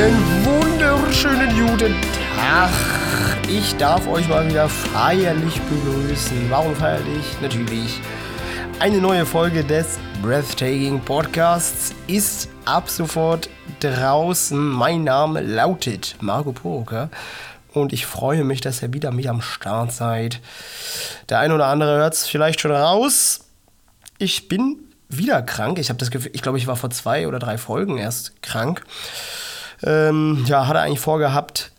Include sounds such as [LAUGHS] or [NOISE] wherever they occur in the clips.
Einen wunderschönen guten Tag. Ich darf euch mal wieder feierlich begrüßen. Warum feierlich? Natürlich. Eine neue Folge des Breathtaking Podcasts ist ab sofort draußen. Mein Name lautet Marco Poker und ich freue mich, dass ihr wieder mit am Start seid. Der ein oder andere hört es vielleicht schon raus. Ich bin wieder krank. Ich habe das Gefühl, ich glaube, ich war vor zwei oder drei Folgen erst krank. Ähm, ja, hatte eigentlich vorgehabt,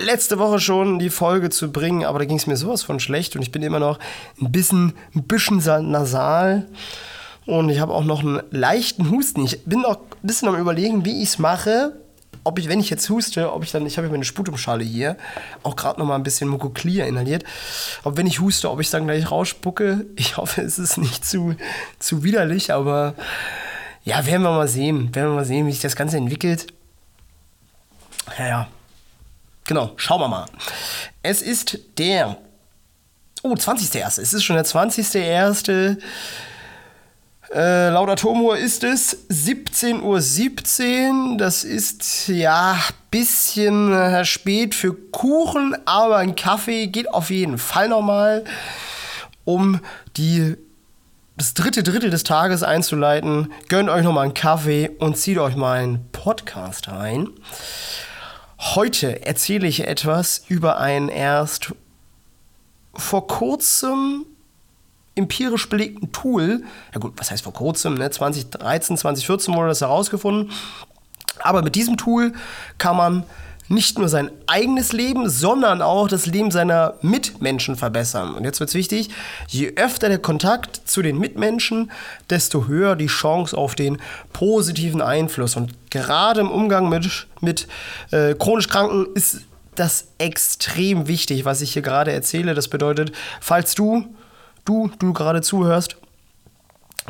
letzte Woche schon die Folge zu bringen, aber da ging es mir sowas von schlecht und ich bin immer noch ein bisschen, ein bisschen nasal und ich habe auch noch einen leichten Husten. Ich bin noch ein bisschen am überlegen, wie ich es mache. Ob ich, wenn ich jetzt huste, ob ich dann, ich habe meine Sputumschale hier, auch gerade noch mal ein bisschen Mukoclear inhaliert, ob wenn ich huste, ob ich dann gleich rausspucke. Ich hoffe, es ist nicht zu, zu widerlich, aber ja, werden wir mal sehen. Werden wir mal sehen, wie sich das Ganze entwickelt. Ja, ja. Genau, schauen wir mal. Es ist der. Oh, 20.01. Es ist schon der 20.01. Äh, laut Atomuhr ist es 17.17 Uhr. 17. Das ist ja bisschen äh, spät für Kuchen, aber ein Kaffee geht auf jeden Fall nochmal, um die das dritte Drittel des Tages einzuleiten. Gönnt euch nochmal einen Kaffee und zieht euch mal einen Podcast rein. Heute erzähle ich etwas über ein erst vor kurzem empirisch belegten Tool. Ja gut, was heißt vor kurzem? Ne? 2013, 2014 wurde das herausgefunden. Aber mit diesem Tool kann man nicht nur sein eigenes Leben, sondern auch das Leben seiner Mitmenschen verbessern. Und jetzt wird es wichtig, je öfter der Kontakt zu den Mitmenschen, desto höher die Chance auf den positiven Einfluss. Und gerade im Umgang mit, mit äh, chronisch Kranken ist das extrem wichtig, was ich hier gerade erzähle. Das bedeutet, falls du, du, du gerade zuhörst,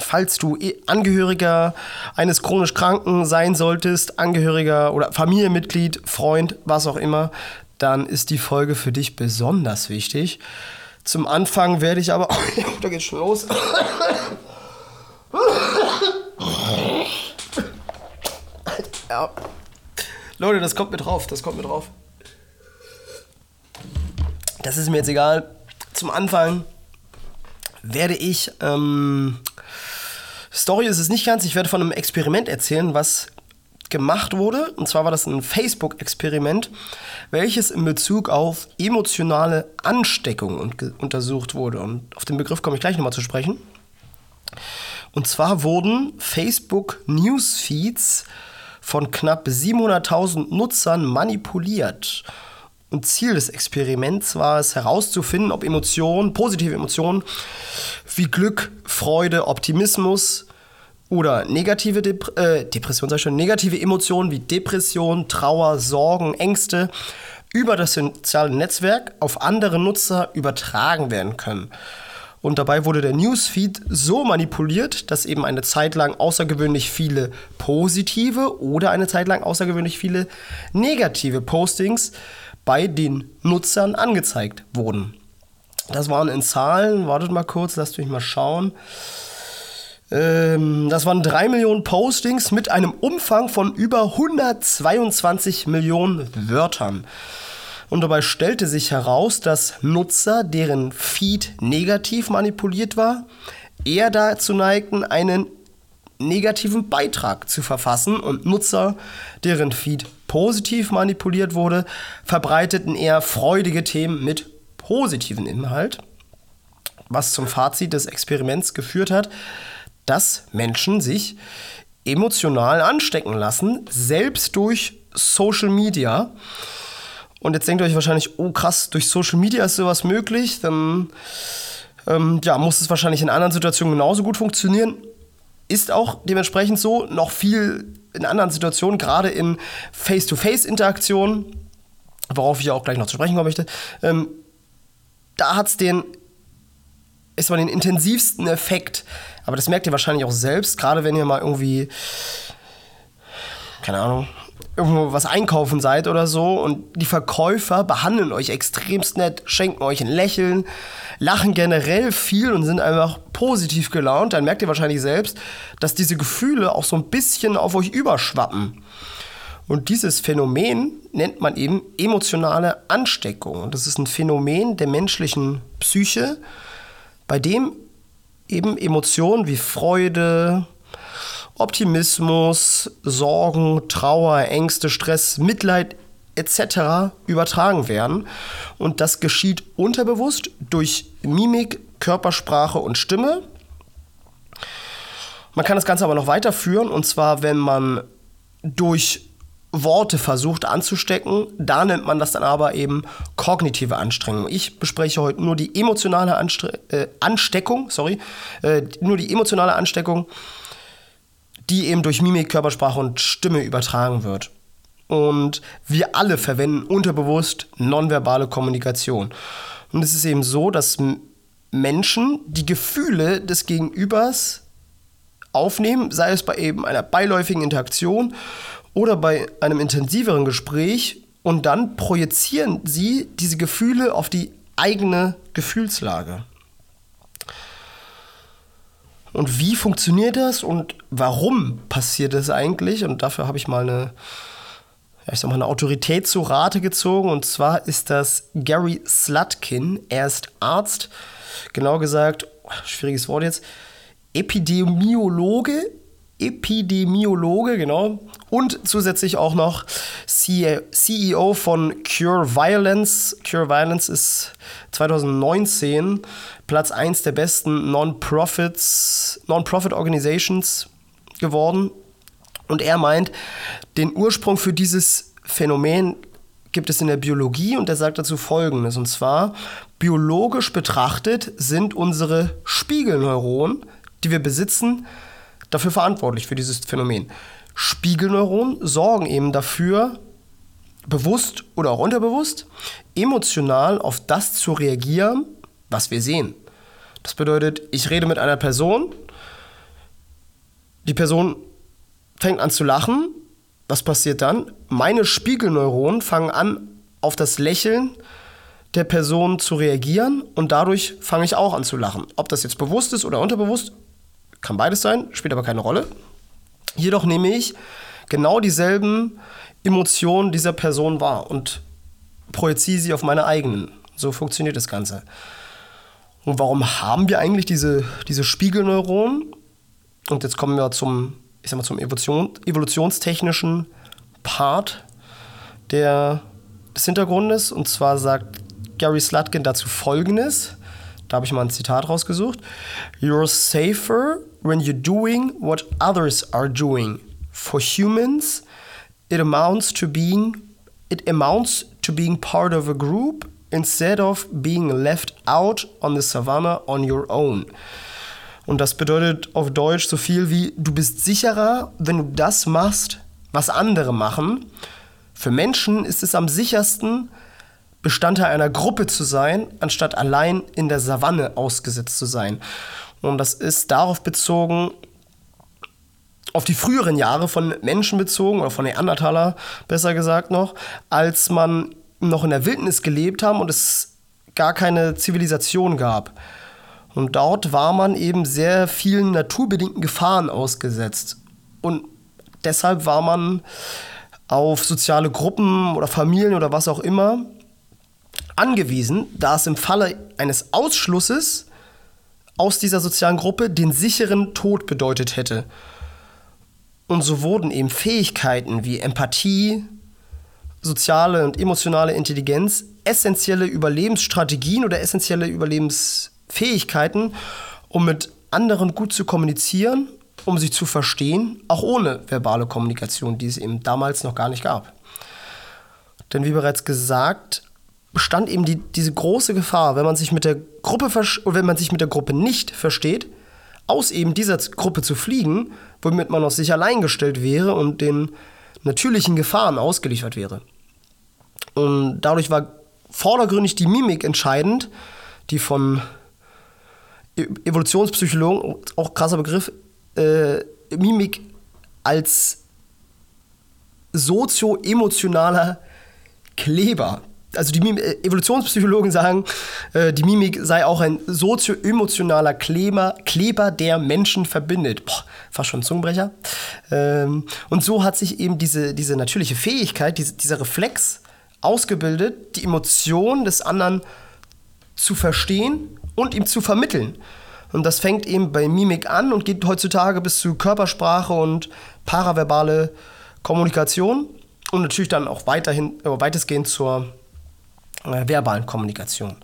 Falls du Angehöriger eines chronisch Kranken sein solltest, Angehöriger oder Familienmitglied, Freund, was auch immer, dann ist die Folge für dich besonders wichtig. Zum Anfang werde ich aber. [COUGHS] da geht's schon los. [COUGHS] ja. Leute, das kommt mir drauf, das kommt mir drauf. Das ist mir jetzt egal. Zum Anfang werde ich ähm, Story ist es nicht ganz. Ich werde von einem Experiment erzählen, was gemacht wurde. Und zwar war das ein Facebook-Experiment, welches in Bezug auf emotionale Ansteckung untersucht wurde. Und auf den Begriff komme ich gleich nochmal zu sprechen. Und zwar wurden Facebook Newsfeeds von knapp 700.000 Nutzern manipuliert. Und Ziel des Experiments war es herauszufinden, ob Emotionen, positive Emotionen wie Glück, Freude, Optimismus oder negative Dep äh, Depression, sag schon, negative Emotionen wie Depression, Trauer, Sorgen, Ängste über das soziale Netzwerk auf andere Nutzer übertragen werden können. Und dabei wurde der Newsfeed so manipuliert, dass eben eine Zeit lang außergewöhnlich viele positive oder eine Zeit lang außergewöhnlich viele negative Postings bei den Nutzern angezeigt wurden. Das waren in Zahlen, wartet mal kurz, lasst mich mal schauen. Ähm, das waren 3 Millionen Postings mit einem Umfang von über 122 Millionen Wörtern. Und dabei stellte sich heraus, dass Nutzer, deren Feed negativ manipuliert war, eher dazu neigten, einen negativen Beitrag zu verfassen und Nutzer, deren Feed positiv manipuliert wurde, verbreiteten eher freudige Themen mit positiven Inhalt, was zum Fazit des Experiments geführt hat, dass Menschen sich emotional anstecken lassen, selbst durch Social Media. Und jetzt denkt ihr euch wahrscheinlich, oh krass, durch Social Media ist sowas möglich, dann ähm, ja, muss es wahrscheinlich in anderen Situationen genauso gut funktionieren. Ist auch dementsprechend so, noch viel in anderen Situationen, gerade in Face-to-Face-Interaktionen, worauf ich auch gleich noch zu sprechen kommen möchte, ähm, da hat es den, ist man den intensivsten Effekt. Aber das merkt ihr wahrscheinlich auch selbst, gerade wenn ihr mal irgendwie, keine Ahnung, irgendwo was einkaufen seid oder so und die Verkäufer behandeln euch extremst nett, schenken euch ein Lächeln, lachen generell viel und sind einfach positiv gelaunt, dann merkt ihr wahrscheinlich selbst, dass diese Gefühle auch so ein bisschen auf euch überschwappen. Und dieses Phänomen nennt man eben emotionale Ansteckung. Und das ist ein Phänomen der menschlichen Psyche, bei dem eben Emotionen wie Freude, Optimismus, Sorgen, Trauer, Ängste, Stress, Mitleid etc. übertragen werden. Und das geschieht unterbewusst durch Mimik, Körpersprache und Stimme. Man kann das Ganze aber noch weiterführen, und zwar, wenn man durch Worte versucht anzustecken, da nennt man das dann aber eben kognitive Anstrengung. Ich bespreche heute nur die emotionale Anstre äh, Ansteckung, sorry, äh, nur die emotionale Ansteckung, die eben durch Mimik, Körpersprache und Stimme übertragen wird. Und wir alle verwenden unterbewusst nonverbale Kommunikation. Und es ist eben so, dass Menschen die Gefühle des Gegenübers aufnehmen, sei es bei eben einer beiläufigen Interaktion oder bei einem intensiveren Gespräch und dann projizieren sie diese Gefühle auf die eigene Gefühlslage. Und wie funktioniert das und warum passiert das eigentlich? Und dafür habe ich mal eine, ja, ich sag mal, eine Autorität zu Rate gezogen. Und zwar ist das Gary Slutkin. Er ist Arzt, genau gesagt, schwieriges Wort jetzt, Epidemiologe Epidemiologe, genau. Und zusätzlich auch noch CEO von Cure Violence. Cure Violence ist 2019 Platz 1 der besten Non-Profits, Non-Profit Organizations geworden. Und er meint, den Ursprung für dieses Phänomen gibt es in der Biologie und er sagt dazu Folgendes. Und zwar, biologisch betrachtet sind unsere Spiegelneuronen, die wir besitzen, dafür verantwortlich für dieses Phänomen. Spiegelneuronen sorgen eben dafür, bewusst oder auch unterbewusst, emotional auf das zu reagieren, was wir sehen. Das bedeutet, ich rede mit einer Person, die Person fängt an zu lachen, was passiert dann? Meine Spiegelneuronen fangen an, auf das Lächeln der Person zu reagieren und dadurch fange ich auch an zu lachen. Ob das jetzt bewusst ist oder unterbewusst, kann beides sein, spielt aber keine Rolle. Jedoch nehme ich genau dieselben Emotionen dieser Person wahr und projiziere sie auf meine eigenen. So funktioniert das Ganze. Und warum haben wir eigentlich diese, diese Spiegelneuronen? Und jetzt kommen wir zum, ich sag mal, zum Evolution, evolutionstechnischen Part der, des Hintergrundes. Und zwar sagt Gary Slutkin dazu folgendes. Da habe ich mal ein Zitat rausgesucht. You're safer when you're doing what others are doing. For humans, it amounts to being it amounts to being part of a group instead of being left out on the savannah on your own. Und das bedeutet auf Deutsch so viel wie du bist sicherer, wenn du das machst, was andere machen. Für Menschen ist es am sichersten, Bestandteil einer Gruppe zu sein, anstatt allein in der Savanne ausgesetzt zu sein. Und das ist darauf bezogen, auf die früheren Jahre von Menschen bezogen, oder von Neandertaler besser gesagt noch, als man noch in der Wildnis gelebt haben und es gar keine Zivilisation gab. Und dort war man eben sehr vielen naturbedingten Gefahren ausgesetzt. Und deshalb war man auf soziale Gruppen oder Familien oder was auch immer angewiesen, da es im Falle eines Ausschlusses aus dieser sozialen Gruppe den sicheren Tod bedeutet hätte. Und so wurden eben Fähigkeiten wie Empathie, soziale und emotionale Intelligenz, essentielle Überlebensstrategien oder essentielle Überlebensfähigkeiten, um mit anderen gut zu kommunizieren, um sich zu verstehen, auch ohne verbale Kommunikation, die es eben damals noch gar nicht gab. Denn wie bereits gesagt, bestand eben die, diese große Gefahr, wenn man sich mit der Gruppe wenn man sich mit der Gruppe nicht versteht, aus eben dieser Gruppe zu fliegen, womit man auf sich allein gestellt wäre und den natürlichen Gefahren ausgeliefert wäre. Und dadurch war vordergründig die Mimik entscheidend, die von e-, Evolutionspsychologen, auch krasser Begriff, äh, Mimik als sozio-emotionaler Kleber. Also die Mim äh, Evolutionspsychologen sagen, äh, die Mimik sei auch ein sozio-emotionaler Kleber, Kleber, der Menschen verbindet. Boah, fast schon Zungenbrecher. Ähm, und so hat sich eben diese, diese natürliche Fähigkeit, diese, dieser Reflex ausgebildet, die Emotion des anderen zu verstehen und ihm zu vermitteln. Und das fängt eben bei Mimik an und geht heutzutage bis zu Körpersprache und paraverbale Kommunikation und natürlich dann auch weiterhin, äh, weitestgehend zur äh, verbalen Kommunikation.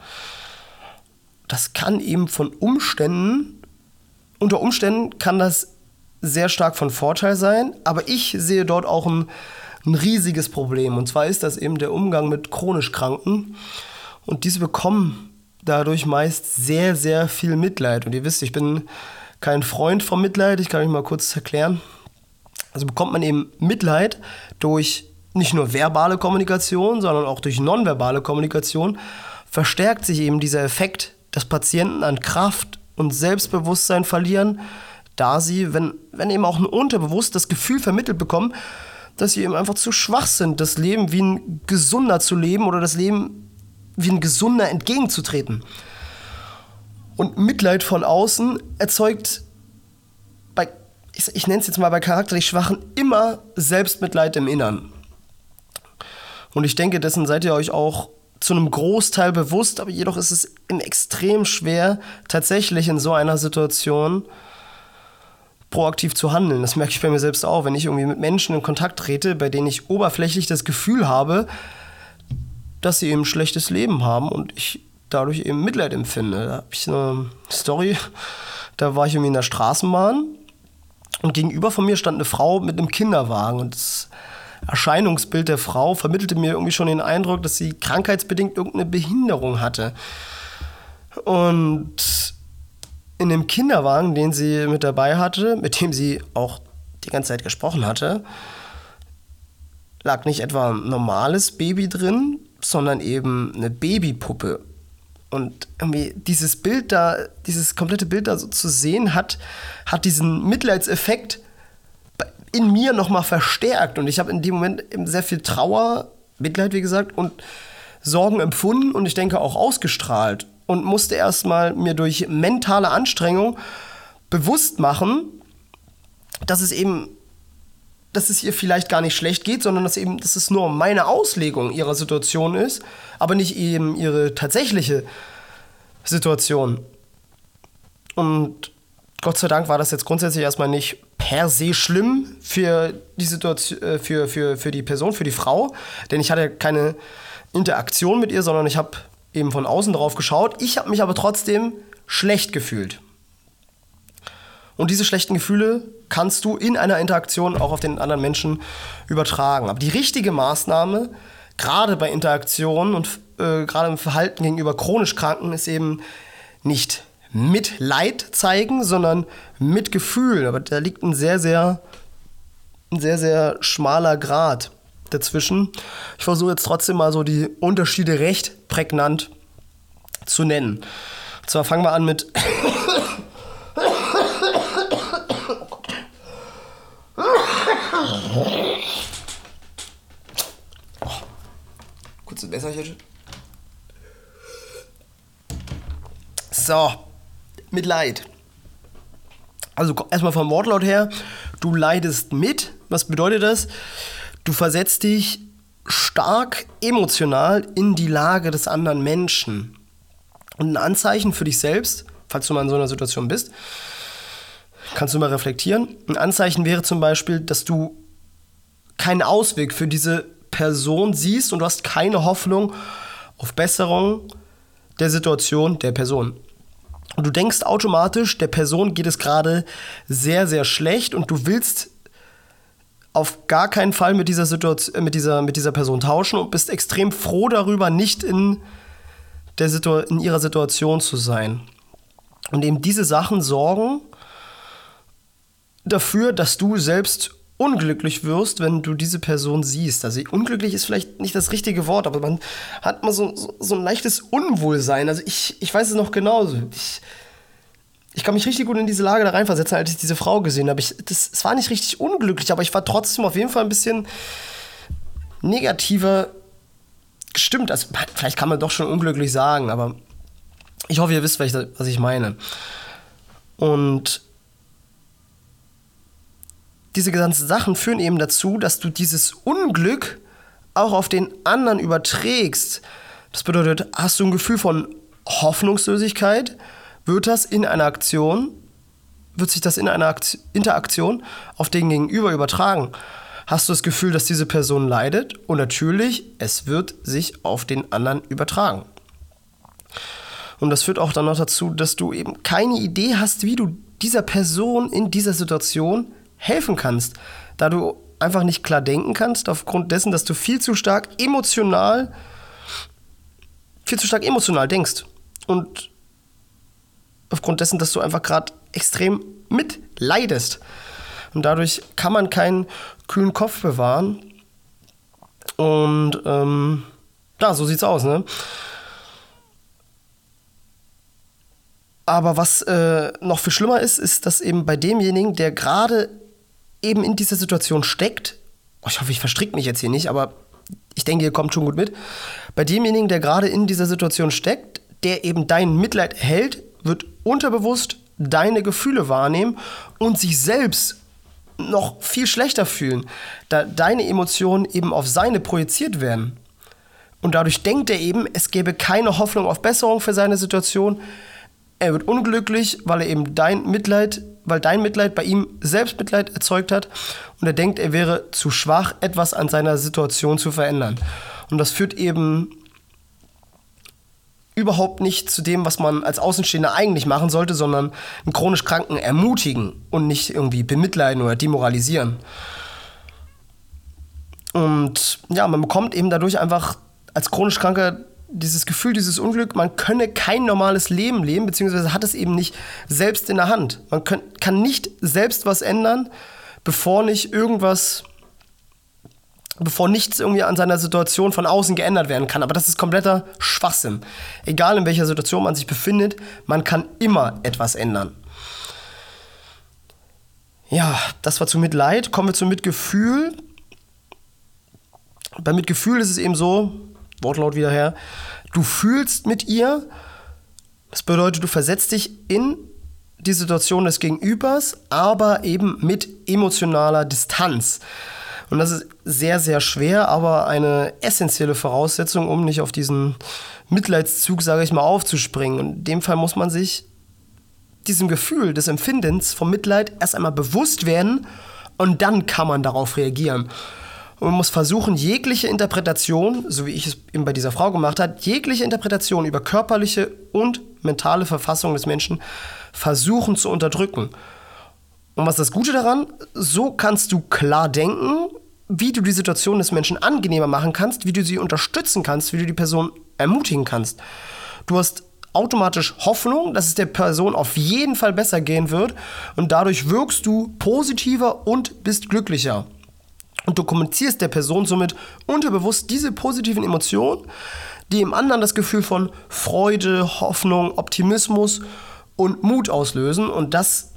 Das kann eben von Umständen, unter Umständen kann das sehr stark von Vorteil sein, aber ich sehe dort auch ein, ein riesiges Problem. Und zwar ist das eben der Umgang mit chronisch Kranken. Und diese bekommen dadurch meist sehr, sehr viel Mitleid. Und ihr wisst, ich bin kein Freund vom Mitleid, ich kann euch mal kurz erklären. Also bekommt man eben Mitleid durch nicht nur verbale Kommunikation, sondern auch durch nonverbale Kommunikation, verstärkt sich eben dieser Effekt, dass Patienten an Kraft und Selbstbewusstsein verlieren, da sie, wenn, wenn eben auch ein unterbewusst das Gefühl vermittelt bekommen, dass sie eben einfach zu schwach sind, das Leben wie ein Gesunder zu leben oder das Leben wie ein Gesunder entgegenzutreten. Und Mitleid von außen erzeugt bei, ich, ich nenne es jetzt mal bei charakterlich Schwachen, immer Selbstmitleid im Innern. Und ich denke, dessen seid ihr euch auch zu einem Großteil bewusst, aber jedoch ist es extrem schwer, tatsächlich in so einer Situation proaktiv zu handeln. Das merke ich bei mir selbst auch, wenn ich irgendwie mit Menschen in Kontakt trete, bei denen ich oberflächlich das Gefühl habe, dass sie eben ein schlechtes Leben haben und ich dadurch eben Mitleid empfinde. Da habe ich eine Story, da war ich irgendwie in der Straßenbahn und gegenüber von mir stand eine Frau mit einem Kinderwagen und das Erscheinungsbild der Frau vermittelte mir irgendwie schon den Eindruck, dass sie krankheitsbedingt irgendeine Behinderung hatte. Und in dem Kinderwagen, den sie mit dabei hatte, mit dem sie auch die ganze Zeit gesprochen hatte, lag nicht etwa ein normales Baby drin, sondern eben eine Babypuppe. Und irgendwie dieses Bild da, dieses komplette Bild da so zu sehen, hat, hat diesen Mitleidseffekt in mir nochmal verstärkt. Und ich habe in dem Moment eben sehr viel Trauer, Mitleid, wie gesagt, und Sorgen empfunden und ich denke auch ausgestrahlt. Und musste erstmal mir durch mentale Anstrengung bewusst machen, dass es eben, dass es ihr vielleicht gar nicht schlecht geht, sondern dass eben, dass es nur meine Auslegung ihrer Situation ist, aber nicht eben ihre tatsächliche Situation. Und Gott sei Dank war das jetzt grundsätzlich erstmal nicht per se schlimm für die Situation, äh, für, für, für die Person, für die Frau, denn ich hatte keine Interaktion mit ihr, sondern ich habe eben von außen drauf geschaut. Ich habe mich aber trotzdem schlecht gefühlt. Und diese schlechten Gefühle kannst du in einer Interaktion auch auf den anderen Menschen übertragen. Aber die richtige Maßnahme, gerade bei Interaktionen und äh, gerade im Verhalten gegenüber chronisch Kranken, ist eben nicht Mitleid zeigen, sondern Mitgefühl. Aber da liegt ein sehr, sehr, ein sehr, sehr schmaler Grad dazwischen. Ich versuche jetzt trotzdem mal so die Unterschiede recht prägnant zu nennen. Und zwar fangen wir an mit. Oh, kurze Messerchen. So, Mitleid. Also erstmal vom Wortlaut her, du leidest mit. Was bedeutet das? Du versetzt dich stark emotional in die Lage des anderen Menschen. Und ein Anzeichen für dich selbst, falls du mal in so einer Situation bist, kannst du mal reflektieren. Ein Anzeichen wäre zum Beispiel, dass du keinen Ausweg für diese Person siehst und du hast keine Hoffnung auf Besserung der Situation der Person. Und du denkst automatisch, der Person geht es gerade sehr, sehr schlecht und du willst auf gar keinen Fall mit dieser, Situation, äh, mit dieser, mit dieser Person tauschen und bist extrem froh darüber, nicht in, der Situ in ihrer Situation zu sein. Und eben diese Sachen sorgen dafür, dass du selbst unglücklich wirst, wenn du diese Person siehst. Also unglücklich ist vielleicht nicht das richtige Wort, aber man hat mal so, so, ein leichtes Unwohlsein. Also ich, ich weiß es noch genauso. Ich, ich kann mich richtig gut in diese Lage da reinversetzen, als ich diese Frau gesehen habe. Ich, das, es war nicht richtig unglücklich, aber ich war trotzdem auf jeden Fall ein bisschen negativer gestimmt. Also, vielleicht kann man doch schon unglücklich sagen, aber ich hoffe, ihr wisst, was ich meine. Und diese ganzen Sachen führen eben dazu, dass du dieses Unglück auch auf den anderen überträgst. Das bedeutet, hast du ein Gefühl von Hoffnungslosigkeit, wird das in einer Aktion, wird sich das in einer Interaktion auf den Gegenüber übertragen. Hast du das Gefühl, dass diese Person leidet? Und natürlich, es wird sich auf den anderen übertragen. Und das führt auch dann noch dazu, dass du eben keine Idee hast, wie du dieser Person in dieser Situation helfen kannst, da du einfach nicht klar denken kannst, aufgrund dessen, dass du viel zu stark emotional, viel zu stark emotional denkst. Und aufgrund dessen, dass du einfach gerade extrem mitleidest. Und dadurch kann man keinen kühlen Kopf bewahren. Und ähm, ja, so sieht's aus, ne? Aber was äh, noch viel schlimmer ist, ist, dass eben bei demjenigen, der gerade eben in dieser Situation steckt, oh, ich hoffe, ich verstricke mich jetzt hier nicht, aber ich denke, ihr kommt schon gut mit, bei demjenigen, der gerade in dieser Situation steckt, der eben dein Mitleid erhält, wird unterbewusst deine Gefühle wahrnehmen und sich selbst noch viel schlechter fühlen, da deine Emotionen eben auf seine projiziert werden. Und dadurch denkt er eben, es gäbe keine Hoffnung auf Besserung für seine Situation, er wird unglücklich, weil er eben dein Mitleid, weil dein Mitleid bei ihm Selbstmitleid erzeugt hat und er denkt, er wäre zu schwach, etwas an seiner Situation zu verändern. Und das führt eben überhaupt nicht zu dem, was man als Außenstehender eigentlich machen sollte, sondern einen chronisch Kranken ermutigen und nicht irgendwie bemitleiden oder demoralisieren. Und ja, man bekommt eben dadurch einfach als chronisch Kranker dieses Gefühl, dieses Unglück, man könne kein normales Leben leben, beziehungsweise hat es eben nicht selbst in der Hand. Man kann nicht selbst was ändern, bevor nicht irgendwas, bevor nichts irgendwie an seiner Situation von außen geändert werden kann. Aber das ist kompletter Schwachsinn. Egal in welcher Situation man sich befindet, man kann immer etwas ändern. Ja, das war zu Mitleid. Kommen wir zu Mitgefühl. Bei Mitgefühl ist es eben so, Wortlaut wieder her. Du fühlst mit ihr. Das bedeutet, du versetzt dich in die Situation des Gegenübers, aber eben mit emotionaler Distanz. Und das ist sehr, sehr schwer, aber eine essentielle Voraussetzung, um nicht auf diesen Mitleidszug, sage ich mal, aufzuspringen. Und in dem Fall muss man sich diesem Gefühl des Empfindens vom Mitleid erst einmal bewusst werden und dann kann man darauf reagieren. Und man muss versuchen, jegliche Interpretation, so wie ich es eben bei dieser Frau gemacht habe, jegliche Interpretation über körperliche und mentale Verfassung des Menschen versuchen zu unterdrücken. Und was ist das Gute daran? So kannst du klar denken, wie du die Situation des Menschen angenehmer machen kannst, wie du sie unterstützen kannst, wie du die Person ermutigen kannst. Du hast automatisch Hoffnung, dass es der Person auf jeden Fall besser gehen wird und dadurch wirkst du positiver und bist glücklicher und du kommunizierst der Person somit unterbewusst diese positiven Emotionen, die im anderen das Gefühl von Freude, Hoffnung, Optimismus und Mut auslösen. Und das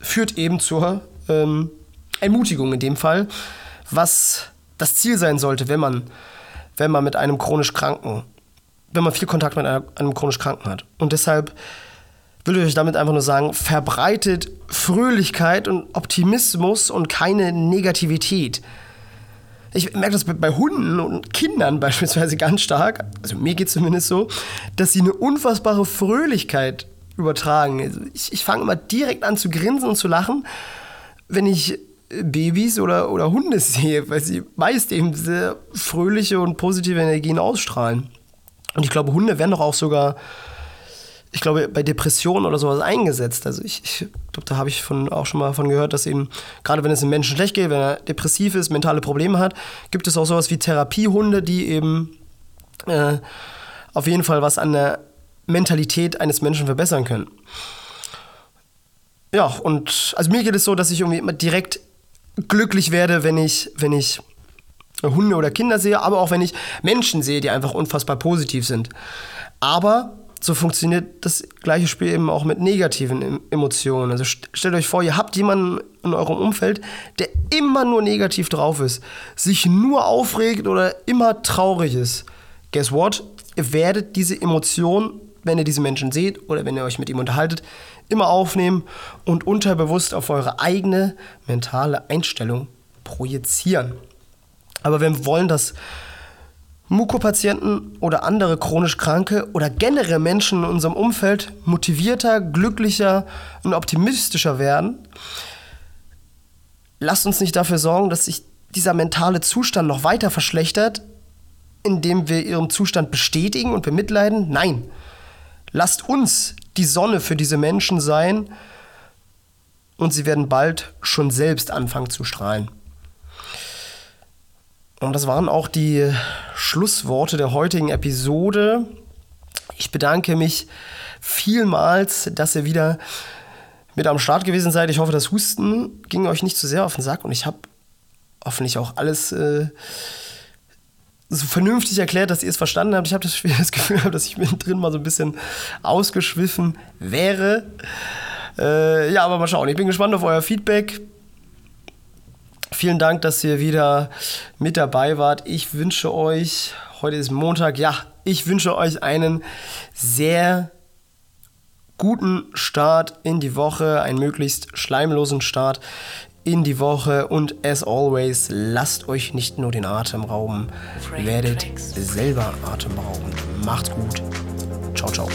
führt eben zur ähm, Ermutigung in dem Fall, was das Ziel sein sollte, wenn man, wenn man mit einem chronisch Kranken, wenn man viel Kontakt mit einem, einem chronisch Kranken hat. Und deshalb will ich euch damit einfach nur sagen, verbreitet Fröhlichkeit und Optimismus und keine Negativität. Ich merke das bei Hunden und Kindern beispielsweise ganz stark, also mir geht es zumindest so, dass sie eine unfassbare Fröhlichkeit übertragen. Also ich, ich fange immer direkt an zu grinsen und zu lachen, wenn ich Babys oder, oder Hunde sehe, weil sie meist eben sehr fröhliche und positive Energien ausstrahlen. Und ich glaube, Hunde werden doch auch sogar ich glaube, bei Depressionen oder sowas eingesetzt. Also ich, ich glaube, da habe ich von, auch schon mal von gehört, dass eben, gerade wenn es einem Menschen schlecht geht, wenn er depressiv ist, mentale Probleme hat, gibt es auch sowas wie Therapiehunde, die eben äh, auf jeden Fall was an der Mentalität eines Menschen verbessern können. Ja, und also mir geht es so, dass ich irgendwie immer direkt glücklich werde, wenn ich, wenn ich Hunde oder Kinder sehe, aber auch wenn ich Menschen sehe, die einfach unfassbar positiv sind. Aber so funktioniert das gleiche Spiel eben auch mit negativen Emotionen. Also stellt euch vor, ihr habt jemanden in eurem Umfeld, der immer nur negativ drauf ist, sich nur aufregt oder immer traurig ist. Guess what? Ihr werdet diese Emotion, wenn ihr diese Menschen seht oder wenn ihr euch mit ihm unterhaltet, immer aufnehmen und unterbewusst auf eure eigene mentale Einstellung projizieren. Aber wir wollen das Mukopatienten oder andere chronisch Kranke oder generell Menschen in unserem Umfeld motivierter, glücklicher und optimistischer werden, lasst uns nicht dafür sorgen, dass sich dieser mentale Zustand noch weiter verschlechtert, indem wir ihren Zustand bestätigen und bemitleiden. Nein, lasst uns die Sonne für diese Menschen sein und sie werden bald schon selbst anfangen zu strahlen. Und das waren auch die Schlussworte der heutigen Episode. Ich bedanke mich vielmals, dass ihr wieder mit am Start gewesen seid. Ich hoffe, das Husten ging euch nicht zu sehr auf den Sack und ich habe hoffentlich auch alles äh, so vernünftig erklärt, dass ihr es verstanden habt. Ich habe das, das, Gefühl, [LAUGHS] dass ich mittendrin mal so ein bisschen ausgeschwiffen wäre. Äh, ja, aber mal schauen. Ich bin gespannt auf euer Feedback. Vielen Dank, dass ihr wieder mit dabei wart. Ich wünsche euch, heute ist Montag, ja, ich wünsche euch einen sehr guten Start in die Woche, einen möglichst schleimlosen Start in die Woche und as always, lasst euch nicht nur den Atem rauben, werdet selber Atem rauben. Macht's gut. Ciao, ciao.